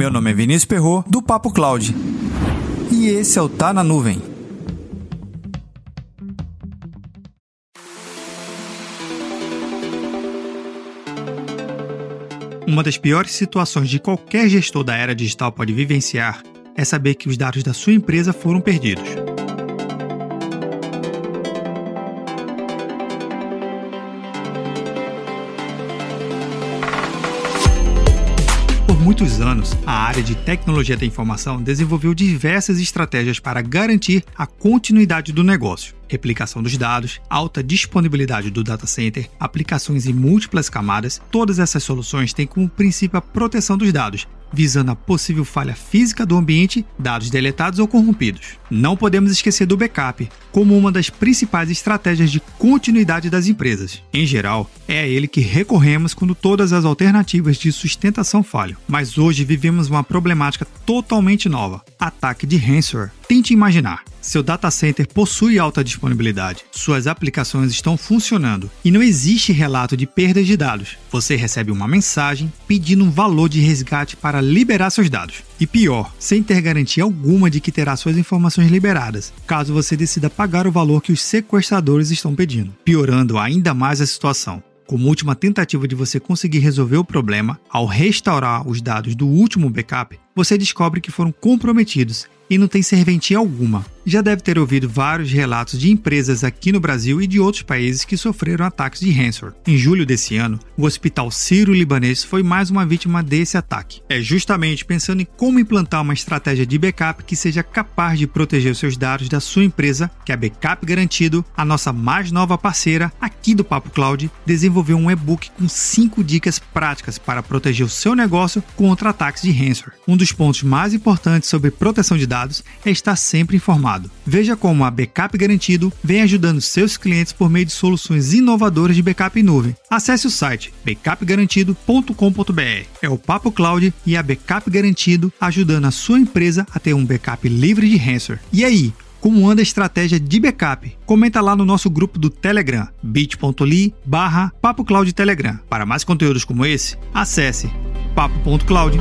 Meu nome é Vinícius Perro do Papo Cloud. E esse é o Tá na Nuvem. Uma das piores situações de qualquer gestor da era digital pode vivenciar é saber que os dados da sua empresa foram perdidos. Por muitos anos, a área de tecnologia da informação desenvolveu diversas estratégias para garantir a continuidade do negócio. Replicação dos dados, alta disponibilidade do data center, aplicações em múltiplas camadas, todas essas soluções têm como princípio a proteção dos dados, visando a possível falha física do ambiente, dados deletados ou corrompidos. Não podemos esquecer do backup, como uma das principais estratégias de continuidade das empresas. Em geral, é a ele que recorremos quando todas as alternativas de sustentação falham. Mas hoje vivemos uma problemática totalmente nova: ataque de ransomware. Tente imaginar. Seu data center possui alta disponibilidade, suas aplicações estão funcionando e não existe relato de perdas de dados. Você recebe uma mensagem pedindo um valor de resgate para liberar seus dados. E pior, sem ter garantia alguma de que terá suas informações liberadas, caso você decida pagar o valor que os sequestradores estão pedindo, piorando ainda mais a situação. Como última tentativa de você conseguir resolver o problema, ao restaurar os dados do último backup, você descobre que foram comprometidos e não tem serventia alguma. Já deve ter ouvido vários relatos de empresas aqui no Brasil e de outros países que sofreram ataques de ransomware. Em julho desse ano, o Hospital Sírio-Libanês foi mais uma vítima desse ataque. É justamente pensando em como implantar uma estratégia de backup que seja capaz de proteger os seus dados da sua empresa que a Backup Garantido, a nossa mais nova parceira aqui do Papo Cloud, desenvolveu um e-book com 5 dicas práticas para proteger o seu negócio contra ataques de ransomware. Um dos pontos mais importantes sobre proteção de dados é estar sempre informado. Veja como a Backup Garantido vem ajudando seus clientes por meio de soluções inovadoras de backup em nuvem. Acesse o site backupgarantido.com.br. É o Papo Cloud e a Backup Garantido ajudando a sua empresa a ter um backup livre de ransomware. E aí? como anda a estratégia de backup. Comenta lá no nosso grupo do Telegram, bit.ly barra Telegram. Para mais conteúdos como esse, acesse papo.cloud.